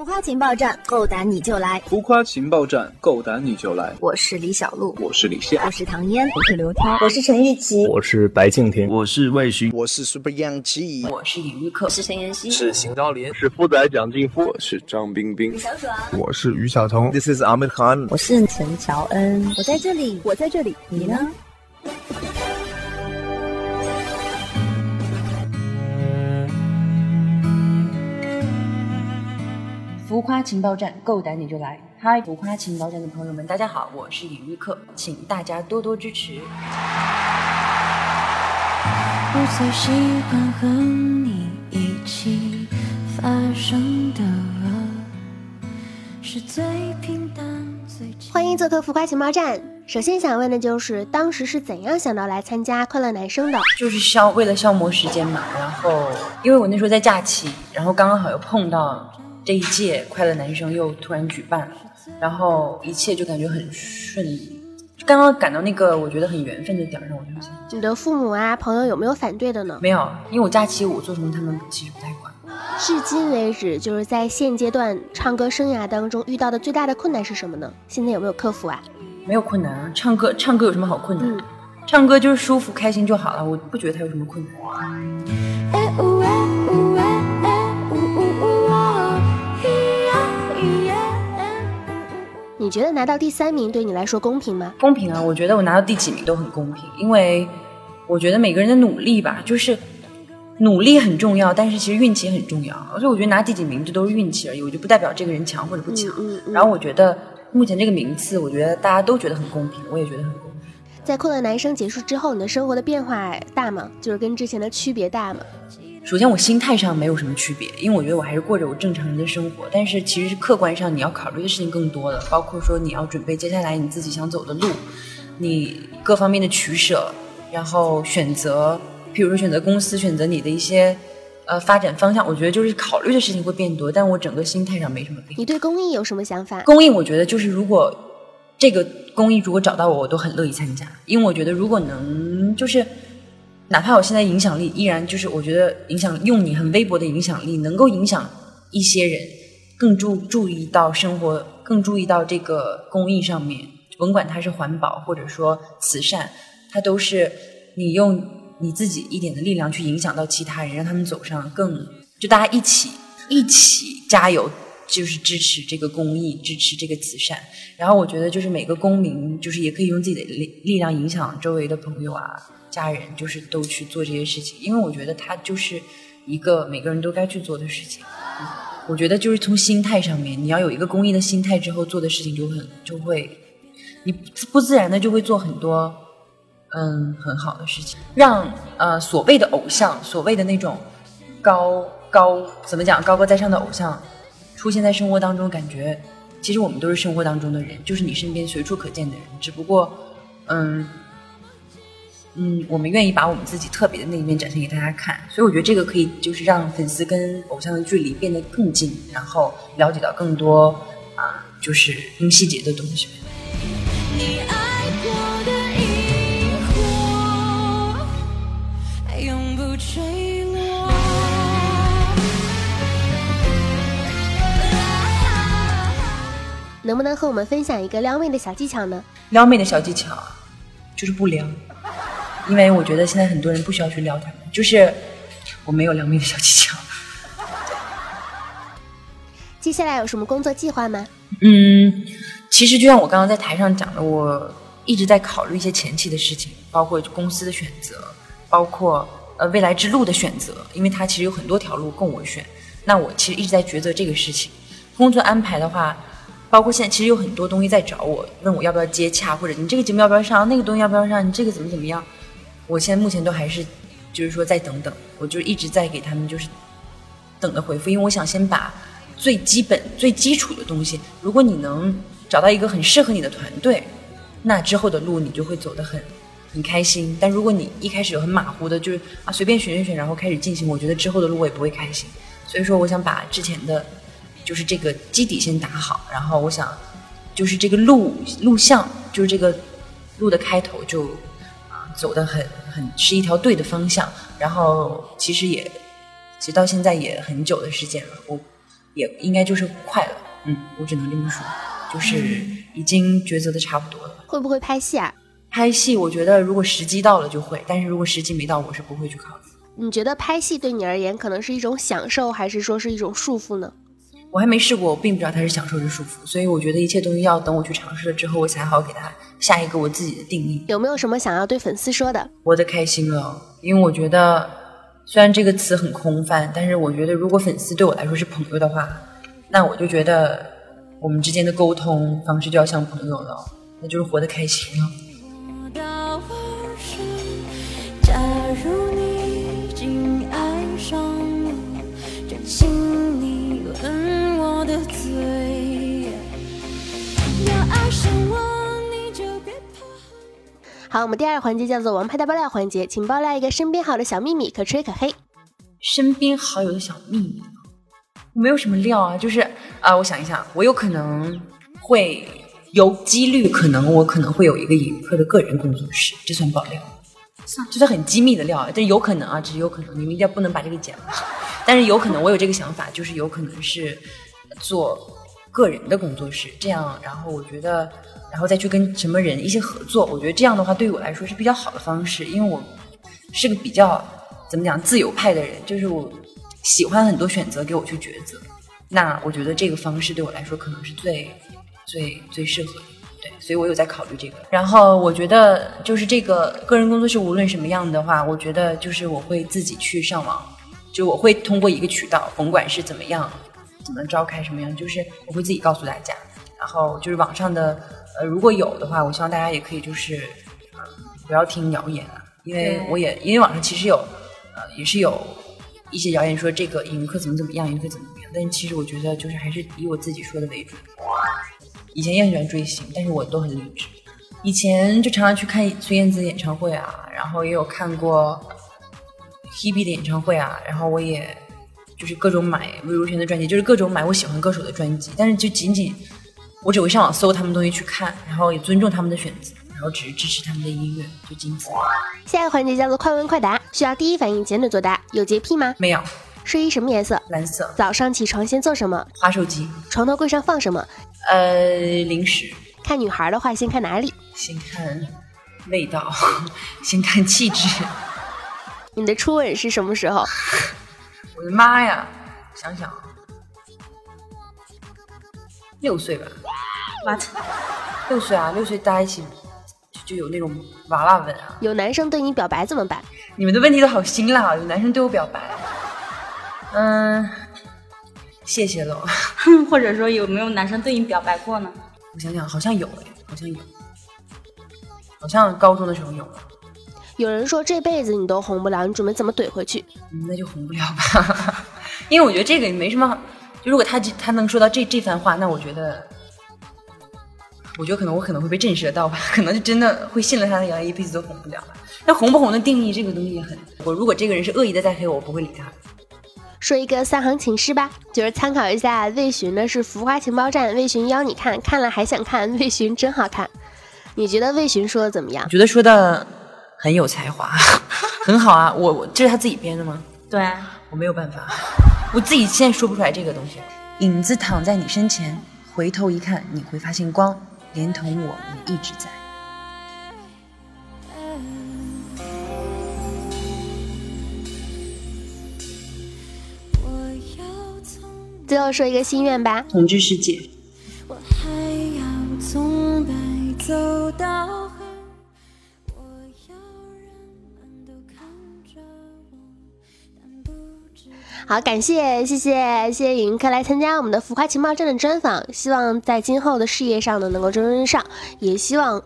浮夸情报站，够胆你就来！浮夸情报站，够胆你就来！我是李小璐，我是李现，我是唐嫣，我是刘涛，我是陈玉琪，我是白敬亭，我是魏巡，我是 Super Young 七，我是李玉克，是陈妍希，是邢昭林，是富仔蒋劲夫，我是张冰冰，小爽，我是于晓彤，This is Ahmed Khan，我是陈乔恩，我在这里，我在这里，你呢？浮夸情报站，够胆你就来！嗨，浮夸情报站的朋友们，大家好，我是李玉克，请大家多多支持。我最喜欢和你一起发生的是最平淡、最……欢迎做客浮夸情报站。首先想问的就是，当时是怎样想到来参加快乐男生的？就是消为了消磨时间嘛。然后，因为我那时候在假期，然后刚刚好又碰到。这一届快乐男生又突然举办了，然后一切就感觉很顺利。刚刚赶到那个我觉得很缘分的点上，我就想。你的父母啊朋友有没有反对的呢？没有，因为我假期我做什么他们其实不太管。至今为止，就是在现阶段唱歌生涯当中遇到的最大的困难是什么呢？现在有没有克服啊？没有困难啊，唱歌唱歌有什么好困难？唱歌就是舒服开心就好了，我不觉得它有什么困难。你觉得拿到第三名对你来说公平吗？公平啊，我觉得我拿到第几名都很公平，因为我觉得每个人的努力吧，就是努力很重要，但是其实运气也很重要。所以我觉得拿第几名这都是运气而已，我就不代表这个人强或者不强。然后我觉得目前这个名次，我觉得大家都觉得很公平，我也觉得很公平。在快乐男生结束之后，你的生活的变化大吗？就是跟之前的区别大吗？首先，我心态上没有什么区别，因为我觉得我还是过着我正常人的生活。但是，其实客观上你要考虑的事情更多了，包括说你要准备接下来你自己想走的路，你各方面的取舍，然后选择，比如说选择公司，选择你的一些呃发展方向。我觉得就是考虑的事情会变多，但我整个心态上没什么变。你对公益有什么想法？公益，我觉得就是如果这个公益如果找到我，我都很乐意参加，因为我觉得如果能就是。哪怕我现在影响力依然就是，我觉得影响用你很微薄的影响力，能够影响一些人更注注意到生活，更注意到这个公益上面，甭管它是环保或者说慈善，它都是你用你自己一点的力量去影响到其他人，让他们走上更就大家一起一起加油，就是支持这个公益，支持这个慈善。然后我觉得就是每个公民就是也可以用自己的力力量影响周围的朋友啊。家人就是都去做这些事情，因为我觉得他就是一个每个人都该去做的事情。我觉得就是从心态上面，你要有一个公益的心态之后做的事情就很就会，你不自然的就会做很多嗯很好的事情，让呃所谓的偶像，所谓的那种高高怎么讲高高在上的偶像出现在生活当中，感觉其实我们都是生活当中的人，就是你身边随处可见的人，只不过嗯。嗯，我们愿意把我们自己特别的那一面展现给大家看，所以我觉得这个可以就是让粉丝跟偶像的距离变得更近，然后了解到更多啊，就是更细节的东西。能不能和我们分享一个撩妹的小技巧呢？撩妹的小技巧就是不撩。因为我觉得现在很多人不需要去撩他们，就是我没有撩妹的小技巧。接下来有什么工作计划吗？嗯，其实就像我刚刚在台上讲的，我一直在考虑一些前期的事情，包括公司的选择，包括呃未来之路的选择，因为它其实有很多条路供我选。那我其实一直在抉择这个事情。工作安排的话，包括现在其实有很多东西在找我，问我要不要接洽，或者你这个节目要不要上，那个东西要不要上，你这个怎么怎么样。我现在目前都还是，就是说再等等，我就一直在给他们就是等的回复，因为我想先把最基本、最基础的东西，如果你能找到一个很适合你的团队，那之后的路你就会走得很很开心。但如果你一开始有很马虎的，就是啊随便选选选，然后开始进行，我觉得之后的路我也不会开心。所以说，我想把之前的，就是这个基底先打好，然后我想就是这个路路向，就是这个路的开头就啊。走的很很是一条对的方向，然后其实也，其实到现在也很久的时间了。我也应该就是快了。嗯，我只能这么说，就是已经抉择的差不多了。会不会拍戏啊？拍戏，我觉得如果时机到了就会，但是如果时机没到，我是不会去考虑。你觉得拍戏对你而言可能是一种享受，还是说是一种束缚呢？我还没试过，我并不知道它是享受是束缚，所以我觉得一切东西要等我去尝试了之后，我才好给它下一个我自己的定义。有没有什么想要对粉丝说的？活得开心了，因为我觉得虽然这个词很空泛，但是我觉得如果粉丝对我来说是朋友的话，那我就觉得我们之间的沟通方式就要像朋友了，那就是活得开心了。假如好，我们第二个环节叫做“王牌大爆料”环节，请爆料一个身边好的小秘密，可吹可黑。身边好友的小秘密，我没有什么料啊，就是啊、我想一想，我有可能会有几率，可能我可能会有一个影客的个人工作室，这算爆料？算，这是很机密的料，但有可能啊，只是有可能，你们一定不能把这个剪了。但是有可能我有这个想法，就是有可能是做个人的工作室，这样，然后我觉得，然后再去跟什么人一些合作，我觉得这样的话对于我来说是比较好的方式，因为我是个比较怎么讲自由派的人，就是我喜欢很多选择给我去抉择，那我觉得这个方式对我来说可能是最最最适合的。对，所以我有在考虑这个。然后我觉得就是这个个人工作室，无论什么样的话，我觉得就是我会自己去上网，就我会通过一个渠道，甭管是怎么样，怎么召开什么样，就是我会自己告诉大家。然后就是网上的，呃，如果有的话，我希望大家也可以就是，呃，不要听谣言啊，因为我也因为网上其实有，呃，也是有一些谣言说这个影课怎么怎么样，影课怎么怎么样，但是其实我觉得就是还是以我自己说的为主。以前也很喜欢追星，但是我都很理智。以前就常常去看孙燕姿演唱会啊，然后也有看过 Hebe 的演唱会啊，然后我也就是各种买魏如萱的专辑，就是各种买我喜欢歌手的专辑，但是就仅仅我只会上网搜他们东西去看，然后也尊重他们的选择，然后只是支持他们的音乐，就仅此。下一个环节叫做快问快答，需要第一反应简短作答。有洁癖吗？没有睡衣什么颜色？蓝色早上起床先做什么？划手机，床头柜上放什么？呃，零食，看女孩的话，先看哪里？先看味道，先看气质。你的初吻是什么时候？我的妈呀！想想啊，六岁吧，what？六岁啊，六岁大家一起就就有那种娃娃吻啊。有男生对你表白怎么办？你们的问题都好辛辣啊！有男生对我表白，嗯，谢谢喽。或者说有没有男生对你表白过呢？我想想，好像有哎，好像有，好像高中的时候有了，有人说这辈子你都红不了，你准备怎么怼回去？嗯，那就红不了吧。因为我觉得这个也没什么，就如果他他能说到这这番话，那我觉得，我觉得可能我可能会被震慑到吧，可能就真的会信了他的谣言，一辈子都红不了吧。那红不红的定义，这个东西也很，我如果这个人是恶意的在黑我，我不会理他。说一个三行情诗吧，就是参考一下魏巡的是浮夸情报站，魏巡邀你看，看了还想看，魏巡真好看。你觉得魏巡说的怎么样我？觉得说的很有才华，很好啊。我我这是他自己编的吗？对啊，我没有办法，我自己现在说不出来这个东西。影子躺在你身前，回头一看，你会发现光，连同我们一直在。我要从，最后说一个心愿吧，统治世界，我还要从白走到好，感谢谢谢谢谢尹客来参加我们的浮夸情报站的专访，希望在今后的事业上呢能够蒸蒸日上，也希望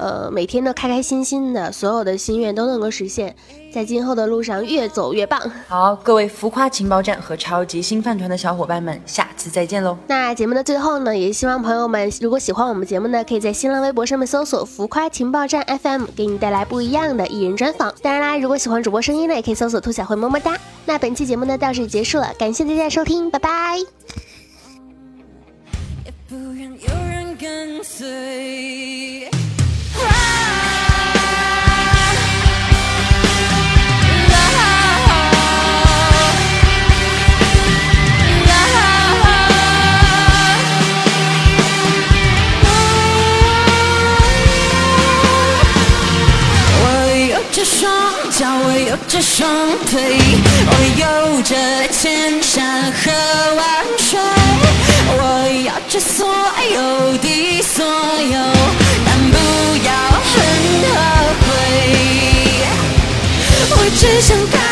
呃每天都开开心心的，所有的心愿都能够实现，在今后的路上越走越棒。好，各位浮夸情报站和超级新饭团的小伙伴们，下次再见喽！那节目的最后呢，也希望朋友们如果喜欢我们节目呢，可以在新浪微博上面搜索“浮夸情报站 FM”，给你带来不一样的艺人专访。当然啦，如果喜欢主播声音呢，也可以搜索“兔小慧么么哒”。那本期节目呢到这里结束了，感谢大家的收听，拜拜。也不愿有人跟随。有着双腿，我有着千山和万水，我要这所有的所有，但不要很后悔。我只想看。